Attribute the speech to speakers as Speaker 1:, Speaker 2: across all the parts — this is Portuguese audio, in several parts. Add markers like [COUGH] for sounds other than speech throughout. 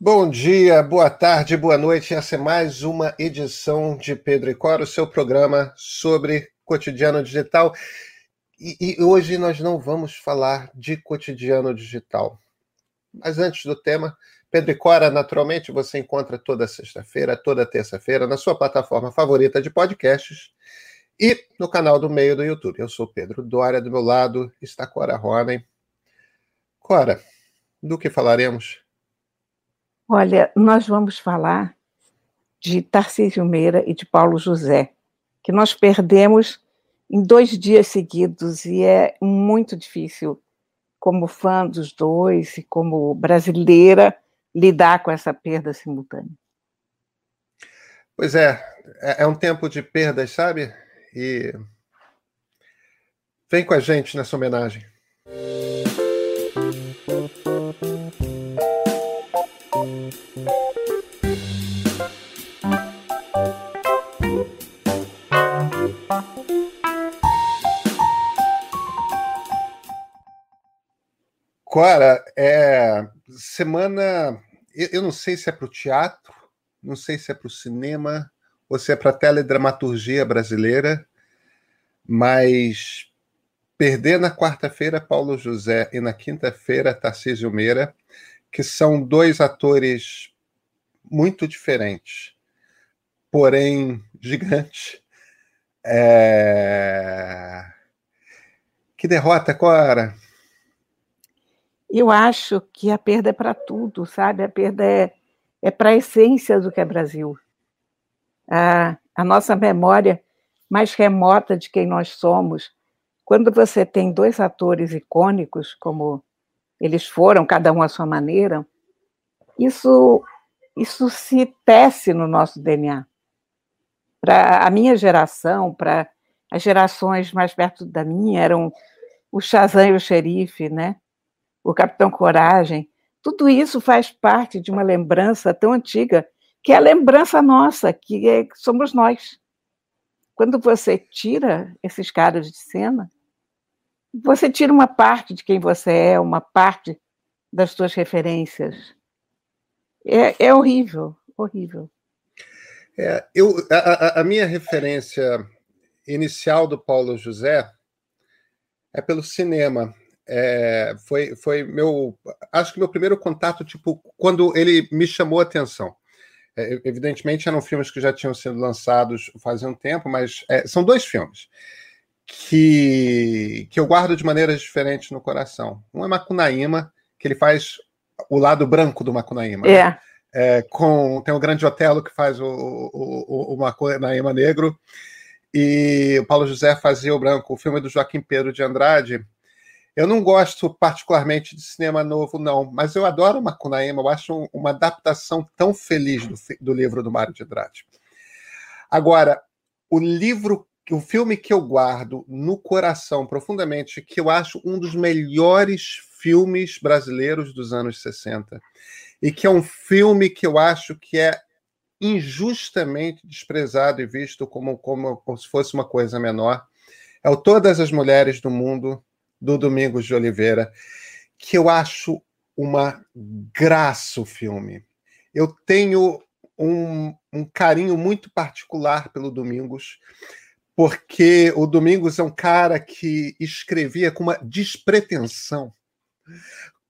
Speaker 1: Bom dia, boa tarde, boa noite. Essa é mais uma edição de Pedro e Cora, o seu programa sobre cotidiano digital. E, e, hoje nós não vamos falar de cotidiano digital. Mas antes do tema, Pedro e Cora, naturalmente, você encontra toda sexta-feira, toda terça-feira, na sua plataforma favorita de podcasts e no canal do meio do YouTube. Eu sou Pedro Dória, do meu lado está Cora Ronen. Cora, do que falaremos?
Speaker 2: Olha, nós vamos falar de Tarcísio Meira e de Paulo José, que nós perdemos em dois dias seguidos e é muito difícil, como fã dos dois e como brasileira, lidar com essa perda simultânea.
Speaker 1: Pois é, é, é um tempo de perdas, sabe? E vem com a gente nessa homenagem. Cora, é, semana. Eu não sei se é para o teatro, não sei se é para o cinema, ou se é para a teledramaturgia brasileira, mas perder na quarta-feira Paulo José e na quinta-feira Tarcísio Meira, que são dois atores muito diferentes, porém gigantes. É... Que derrota, Cora!
Speaker 2: Eu acho que a perda é para tudo, sabe? A perda é, é para a essência do que é Brasil. A, a nossa memória mais remota de quem nós somos. Quando você tem dois atores icônicos, como eles foram, cada um à sua maneira, isso, isso se tece no nosso DNA. Para a minha geração, para as gerações mais perto da minha, eram o Shazam e o Xerife, né? O Capitão Coragem, tudo isso faz parte de uma lembrança tão antiga, que é a lembrança nossa, que é, somos nós. Quando você tira esses caras de cena, você tira uma parte de quem você é, uma parte das suas referências. É, é horrível, horrível.
Speaker 1: É, eu, a, a, minha referência inicial do Paulo José é pelo cinema. É, foi, foi meu. Acho que meu primeiro contato, tipo, quando ele me chamou a atenção. É, evidentemente, eram filmes que já tinham sido lançados fazia um tempo, mas é, são dois filmes que, que eu guardo de maneiras diferentes no coração. Um é Macunaíma, que ele faz o lado branco do Macunaíma. Né?
Speaker 2: É. Né?
Speaker 1: É, com, tem o Grande Otelo, que faz o, o, o, o Macunaíma negro, e o Paulo José fazia o branco. O filme do Joaquim Pedro de Andrade eu não gosto particularmente de cinema novo, não, mas eu adoro Macunaíma, eu acho uma adaptação tão feliz do, do livro do Mário de Andrade. Agora, o livro, o filme que eu guardo no coração profundamente, que eu acho um dos melhores filmes brasileiros dos anos 60, e que é um filme que eu acho que é injustamente desprezado e visto como, como, como se fosse uma coisa menor, é o Todas as Mulheres do Mundo, do Domingos de Oliveira, que eu acho uma graça o filme. Eu tenho um, um carinho muito particular pelo Domingos, porque o Domingos é um cara que escrevia com uma despretensão,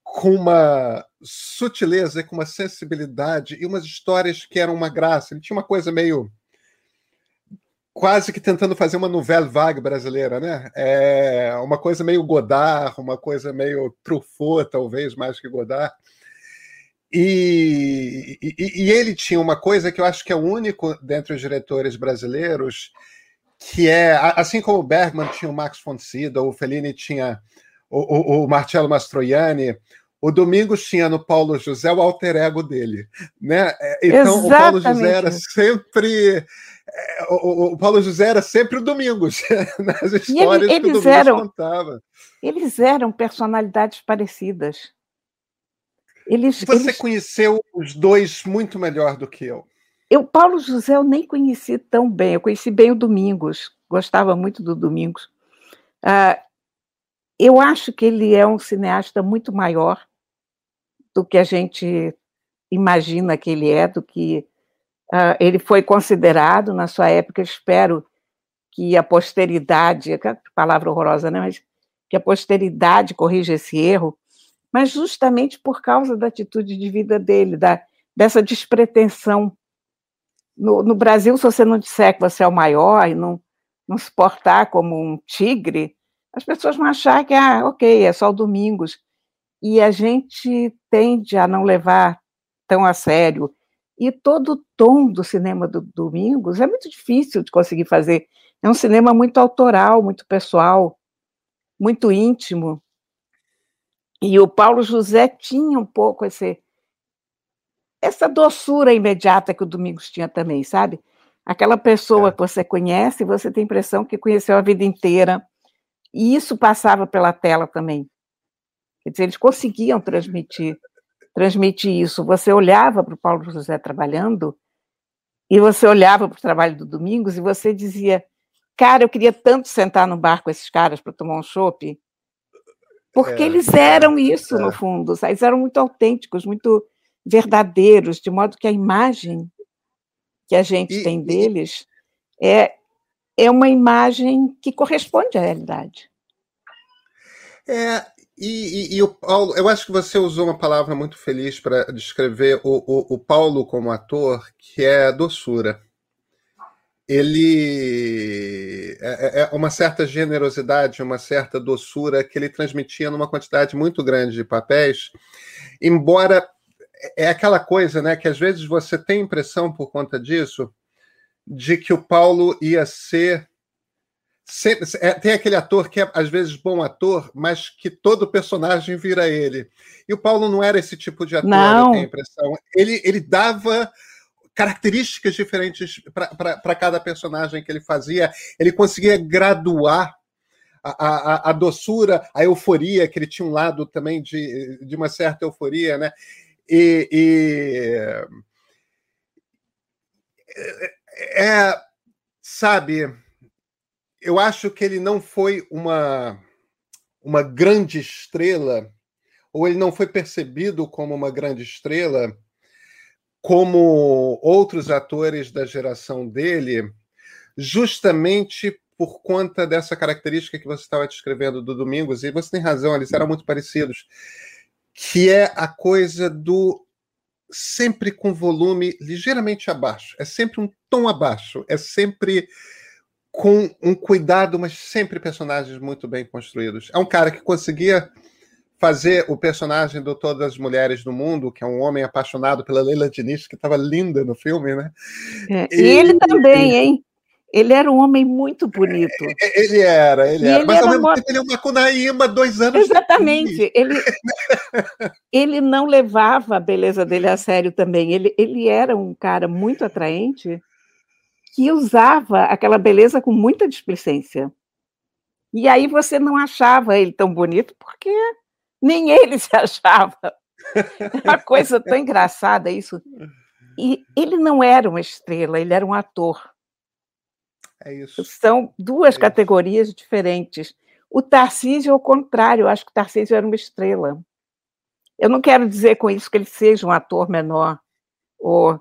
Speaker 1: com uma sutileza, com uma sensibilidade e umas histórias que eram uma graça. Ele tinha uma coisa meio quase que tentando fazer uma novela vague brasileira, né? É uma coisa meio Godard, uma coisa meio Truffaut, talvez, mais que Godard. E, e, e, ele tinha uma coisa que eu acho que é único dentre os diretores brasileiros, que é, assim como o Bergman tinha o Max von Sydow, o Fellini tinha o, o, o Marcello Mastroianni, o Domingos tinha no Paulo José o alter ego dele, né? É, então Exatamente. o Paulo José era sempre o, o, Paulo José era sempre o Domingos, [LAUGHS] nas histórias ele, que o Domingos eram, contava.
Speaker 2: Eles eram personalidades parecidas.
Speaker 1: Eles, Você eles... conheceu os dois muito melhor do que eu.
Speaker 2: Eu, Paulo José, eu nem conheci tão bem. Eu conheci bem o Domingos, gostava muito do Domingos. Ah, eu acho que ele é um cineasta muito maior do que a gente imagina que ele é, do que uh, ele foi considerado na sua época. Espero que a posteridade, palavra horrorosa, né? Mas que a posteridade corrija esse erro, mas justamente por causa da atitude de vida dele, da, dessa despretensão. No, no Brasil, se você não disser que você é o maior e não, não se portar como um tigre, as pessoas vão achar que, ah, ok, é só o Domingos. E a gente tende a não levar tão a sério. E todo o tom do cinema do Domingos é muito difícil de conseguir fazer. É um cinema muito autoral, muito pessoal, muito íntimo. E o Paulo José tinha um pouco esse, essa doçura imediata que o Domingos tinha também, sabe? Aquela pessoa é. que você conhece, você tem a impressão que conheceu a vida inteira, e isso passava pela tela também. Quer dizer, eles conseguiam transmitir, transmitir isso. Você olhava para o Paulo José trabalhando, e você olhava para o trabalho do Domingos, e você dizia: Cara, eu queria tanto sentar no bar com esses caras para tomar um chopp. Porque é, eles eram é, isso, é. no fundo. Eles eram muito autênticos, muito verdadeiros, de modo que a imagem que a gente e, tem deles é, é uma imagem que corresponde à realidade.
Speaker 1: É, e, e, e, o Paulo, eu acho que você usou uma palavra muito feliz para descrever o, o, o, Paulo como ator, que é doçura. Ele é, é, é uma certa generosidade, uma certa doçura que ele transmitia numa quantidade muito grande de papéis, embora é aquela coisa, né, que às vezes você tem impressão por conta disso de que o Paulo ia ser sempre, é, tem aquele ator que é às vezes bom ator, mas que todo personagem vira ele. E o Paulo não era esse tipo de ator, não. eu tenho a impressão. Ele, ele dava características diferentes para cada personagem que ele fazia. Ele conseguia graduar a, a, a, doçura, a euforia, que ele tinha um lado também de, de uma certa euforia, né? E, e é, é, sabe, eu acho que ele não foi uma, uma grande estrela, ou ele não foi percebido como uma grande estrela, como outros atores da geração dele, justamente por conta dessa característica que você estava descrevendo do Domingos, e você tem razão, eles eram muito parecidos que é a coisa do sempre com volume ligeiramente abaixo, é sempre um tom abaixo, é sempre com um cuidado, mas sempre personagens muito bem construídos. É um cara que conseguia fazer o personagem do Todas as Mulheres do Mundo, que é um homem apaixonado pela Leila Diniz, que estava linda no filme, né?
Speaker 2: É, e, e ele também, hein? Ele era um homem muito bonito.
Speaker 1: É, é, ele era, ele e era. Ele Mas ao mesmo tempo ele é uma Cunaíma dois anos
Speaker 2: Exatamente. Ele, [LAUGHS] ele não levava a beleza dele a sério também. Ele, ele era um cara muito atraente que usava aquela beleza com muita displicência. E aí você não achava ele tão bonito porque nem [LAUGHS] ele se achava. Uma coisa tão engraçada isso. E ele não era uma estrela, ele era um ator.
Speaker 1: É isso.
Speaker 2: São duas é categorias diferentes. O Tarcísio, ao contrário, eu acho que o Tarcísio era uma estrela. Eu não quero dizer com isso que ele seja um ator menor ou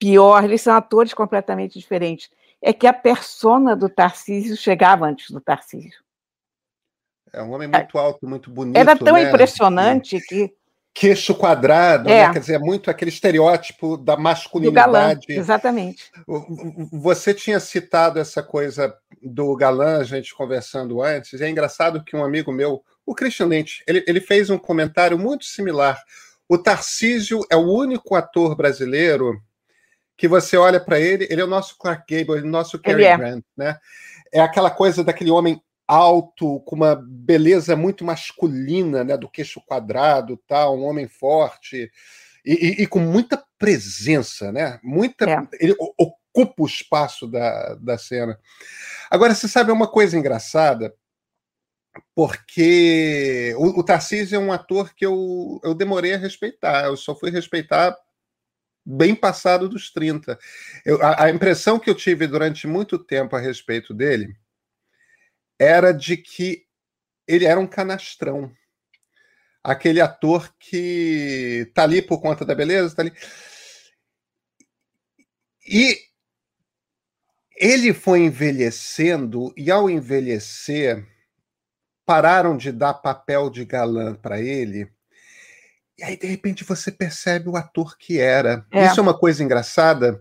Speaker 2: pior, eles são atores completamente diferentes. É que a persona do Tarcísio chegava antes do Tarcísio.
Speaker 1: É um homem muito alto, muito bonito.
Speaker 2: Era tão né? impressionante que
Speaker 1: queixo quadrado, né? é. né? quer dizer, é muito aquele estereótipo da masculinidade.
Speaker 2: galã, exatamente.
Speaker 1: Você tinha citado essa coisa do galã, a gente conversando antes, e é engraçado que um amigo meu, o Christian Lynch, ele, ele fez um comentário muito similar. O Tarcísio é o único ator brasileiro que você olha para ele, ele é o nosso Clark Gable, ele é o nosso Cary é. Grant, né? É aquela coisa daquele homem alto, com uma beleza muito masculina, né, do queixo quadrado, tal, um homem forte e, e, e com muita presença, né? Muita, é. ele ocupa o espaço da, da cena. Agora, você sabe uma coisa engraçada, porque o, o Tarcísio é um ator que eu, eu demorei a respeitar, eu só fui respeitar bem passado dos 30. Eu, a, a impressão que eu tive durante muito tempo a respeito dele era de que ele era um canastrão. aquele ator que tá ali por conta da beleza, tá ali. E ele foi envelhecendo, e ao envelhecer, pararam de dar papel de galã para ele. E aí, de repente, você percebe o ator que era. É. Isso é uma coisa engraçada,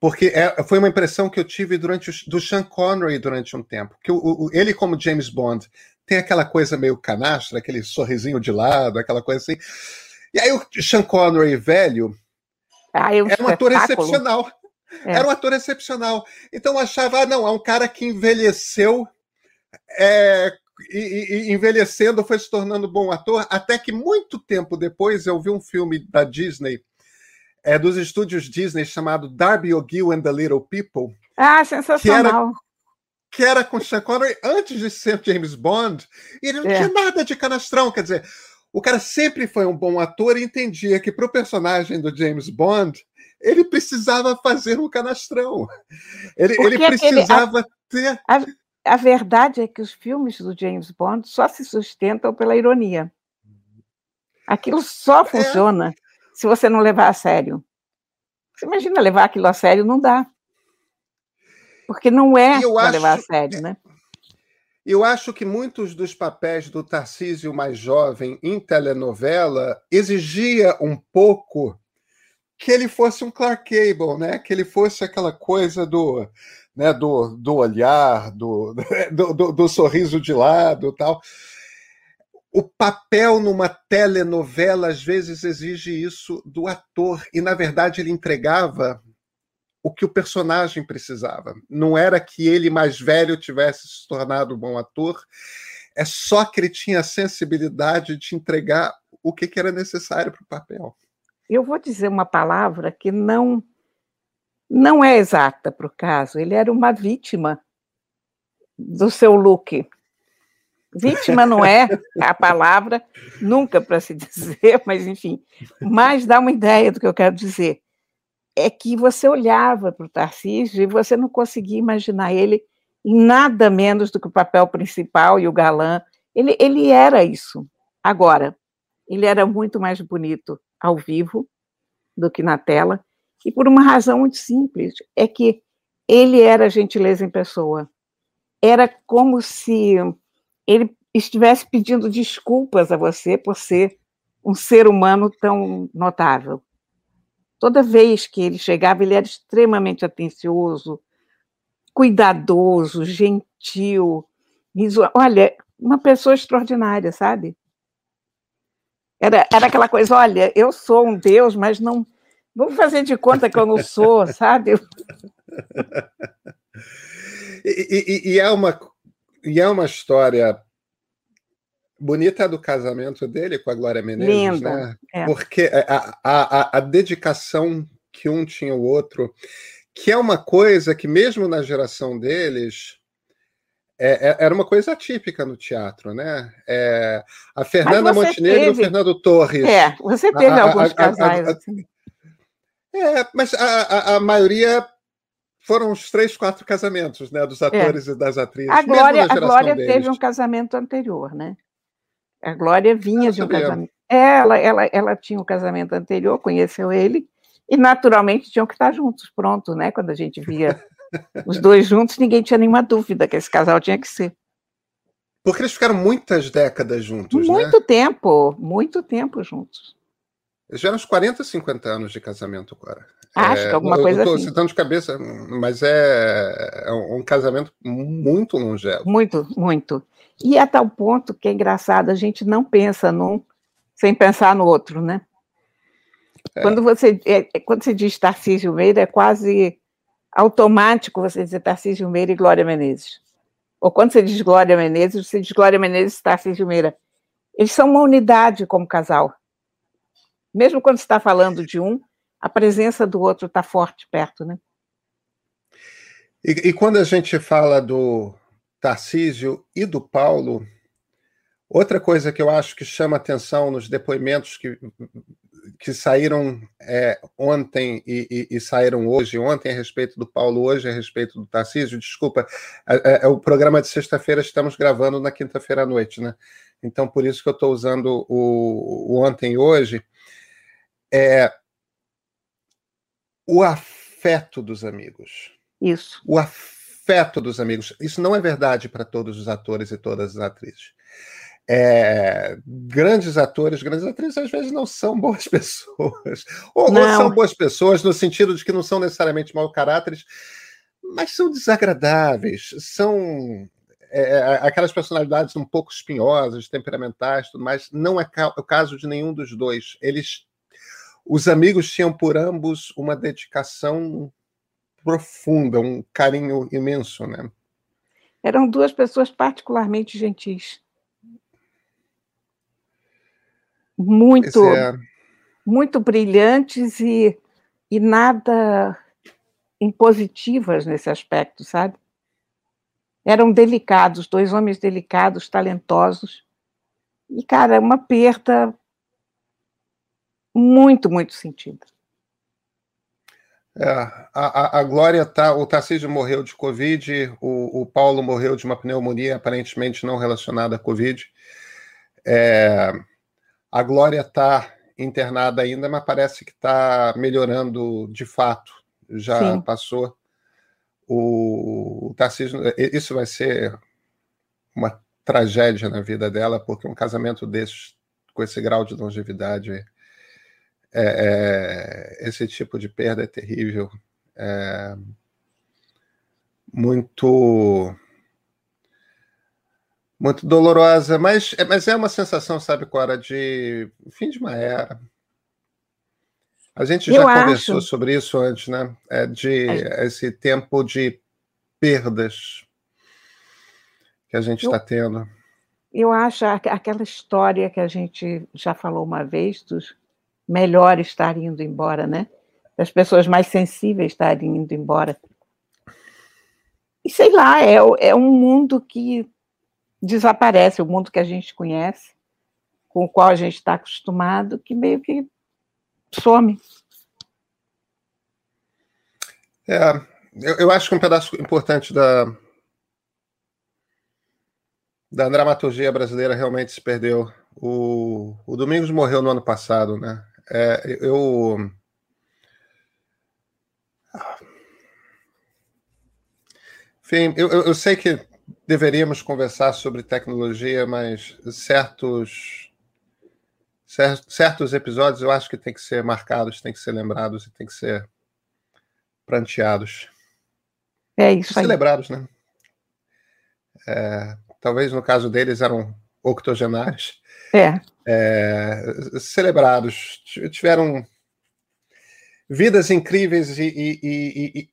Speaker 1: porque é, foi uma impressão que eu tive durante o, do Sean Connery durante um tempo. Que o, o, ele, como James Bond, tem aquela coisa meio canastra, aquele sorrisinho de lado, aquela coisa assim. E aí o Sean Connery velho
Speaker 2: ah, é um era um ator
Speaker 1: excepcional. É. Era um ator excepcional. Então eu achava, ah, não, é um cara que envelheceu é, e, e, envelhecendo foi se tornando bom ator, até que muito tempo depois eu vi um filme da Disney, é, dos estúdios Disney, chamado Darby O'Gill and the Little People.
Speaker 2: Ah, sensacional.
Speaker 1: Que era, que era com Sean Connery antes de ser James Bond, e ele não é. tinha nada de canastrão. Quer dizer, o cara sempre foi um bom ator e entendia que para o personagem do James Bond, ele precisava fazer um canastrão. Ele, ele precisava a, ter.
Speaker 2: A, verdade é que os filmes do James Bond só se sustentam pela ironia. Aquilo só é. funciona é. se você não levar a sério. Você imagina levar aquilo a sério, não dá. Porque não é para levar a sério, né?
Speaker 1: Eu acho que muitos dos papéis do Tarcísio mais jovem em telenovela exigia um pouco que ele fosse um Clark Gable, né? Que ele fosse aquela coisa do, né, do, do olhar, do, [LAUGHS] do, do, do sorriso de lado, tal. O papel numa telenovela às vezes exige isso do ator e na verdade ele entregava o que o personagem precisava. Não era que ele mais velho tivesse se tornado um bom ator, é só que ele tinha a sensibilidade de entregar o que, que era necessário para o papel.
Speaker 2: Eu vou dizer uma palavra que não não é exata para o caso. Ele era uma vítima do seu look. Vítima não é a palavra, nunca para se [LAUGHS] dizer, mas enfim, mas dá uma ideia do que eu quero dizer é que você olhava para o Tarcísio e você não conseguia imaginar ele em nada menos do que o papel principal e o galã. Ele, ele era isso. Agora, ele era muito mais bonito ao vivo do que na tela, e por uma razão muito simples, é que ele era gentileza em pessoa. Era como se ele estivesse pedindo desculpas a você por ser um ser humano tão notável. Toda vez que ele chegava, ele era extremamente atencioso, cuidadoso, gentil. Olha, uma pessoa extraordinária, sabe? Era, era aquela coisa, olha, eu sou um Deus, mas não. Vamos fazer de conta que eu não sou, [LAUGHS] sabe?
Speaker 1: e, e, e, é uma, e é uma história bonita do casamento dele com a Glória Menezes, Linda, né? É. Porque a, a, a, dedicação que um tinha o outro, que é uma coisa que mesmo na geração deles é, é, era uma coisa atípica no teatro, né? É, a Fernanda Montenegro teve... e o Fernando Torres.
Speaker 2: É, você teve a, alguns casais. Assim.
Speaker 1: É, mas a, a, maioria foram os três, quatro casamentos, né? Dos é. atores e das atrizes.
Speaker 2: A Glória, a Glória teve um casamento anterior, né? A Glória vinha de um casamento. Ela, ela, ela tinha um casamento anterior, conheceu ele, e naturalmente tinham que estar juntos, pronto, né? Quando a gente via [LAUGHS] os dois juntos, ninguém tinha nenhuma dúvida que esse casal tinha que ser.
Speaker 1: Porque eles ficaram muitas décadas juntos,
Speaker 2: Muito
Speaker 1: né?
Speaker 2: tempo, muito tempo juntos.
Speaker 1: Eles já uns 40, 50 anos de casamento agora.
Speaker 2: Acho é, que alguma coisa
Speaker 1: eu tô
Speaker 2: assim.
Speaker 1: citando de cabeça, mas é, é um casamento muito longevo.
Speaker 2: Muito, muito. E a tal ponto que é engraçado, a gente não pensa num sem pensar no outro, né? É. Quando, você, é, é, quando você diz Tarcísio Meira, é quase automático você dizer Tarcísio Meira e Glória Menezes. Ou quando você diz Glória Menezes, você diz Glória Menezes e Tarcísio Meira. Eles são uma unidade como casal. Mesmo quando está falando de um, a presença do outro está forte perto, né?
Speaker 1: E, e quando a gente fala do Tarcísio e do Paulo, outra coisa que eu acho que chama atenção nos depoimentos que que saíram é, ontem e, e, e, saíram hoje, ontem a respeito do Paulo, hoje a respeito do Tarcísio, desculpa, é, é o programa de sexta-feira estamos gravando na quinta-feira à noite, né? Então, por isso que eu estou usando o, o, ontem e hoje. É, o afeto dos amigos.
Speaker 2: Isso.
Speaker 1: O afeto dos amigos. Isso não é verdade para todos os atores e todas as atrizes. É, grandes atores, grandes atrizes, às vezes não são boas [LAUGHS] pessoas. Ou, ou, são boas pessoas no sentido de que não são necessariamente mau caráteres, mas são desagradáveis, são é, é aquelas personalidades um pouco espinhosas, temperamentais, tudo mais. Não é o caso de nenhum dos dois. Eles, os amigos tinham por ambos uma dedicação profunda, um carinho imenso, né?
Speaker 2: Eram duas pessoas particularmente gentis. muito, é. muito brilhantes e, e nada impositivas nesse aspecto, sabe? Eram delicados, dois homens delicados, talentosos. E, cara, uma perda muito, muito sentida.
Speaker 1: É, a, a, Glória tá, o Tarcísio morreu de Covid, o, o Paulo morreu de uma pneumonia aparentemente não relacionada à Covid. É, a Glória está internada ainda, mas parece que está melhorando de fato. Já Sim. passou. O, o Tarcísio, isso vai ser uma tragédia na vida dela, porque um casamento desse, com esse grau de longevidade, é, é, esse tipo de perda é terrível. É, muito muito dolorosa, mas, é, mas é uma sensação, sabe, Cora, de fim de uma era. A gente já Eu conversou acho. sobre isso antes, né? É de é. esse tempo de perdas que a gente está tendo.
Speaker 2: Eu acho aquela história que a gente já falou uma vez dos melhores estarem indo embora, né? Das pessoas mais sensíveis estarem indo embora. E sei lá, é, é um mundo que desaparece o mundo que a gente conhece, com o qual a gente está acostumado, que meio que some.
Speaker 1: É, eu, eu acho que um pedaço importante da, da dramaturgia brasileira realmente se perdeu. O, o Domingos morreu no ano passado, né? É, eu. Enfim, eu, eu sei que deveríamos conversar sobre tecnologia, mas certos certos episódios eu acho que tem que ser marcados, tem que ser lembrados e tem que ser pranteados.
Speaker 2: É isso aí.
Speaker 1: Celebrados, né? É, talvez no caso deles eram octogenários.
Speaker 2: É.
Speaker 1: é. Celebrados. Tiveram vidas incríveis e, e, e,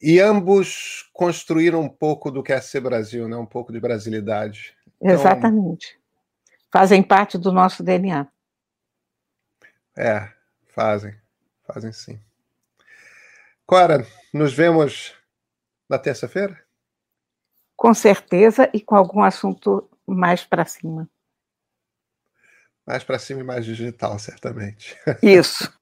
Speaker 1: e ambos construíram um pouco do que é ser Brasil, né? um pouco de brasilidade.
Speaker 2: Então, Exatamente. Fazem parte do nosso DNA.
Speaker 1: É, fazem. Fazem sim. Cora, nos vemos na terça-feira?
Speaker 2: com certeza e com algum assunto mais para cima.
Speaker 1: Mais para cima e mais digital, certamente. [LAUGHS]
Speaker 2: Isso.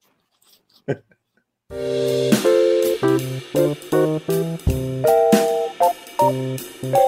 Speaker 2: [LAUGHS]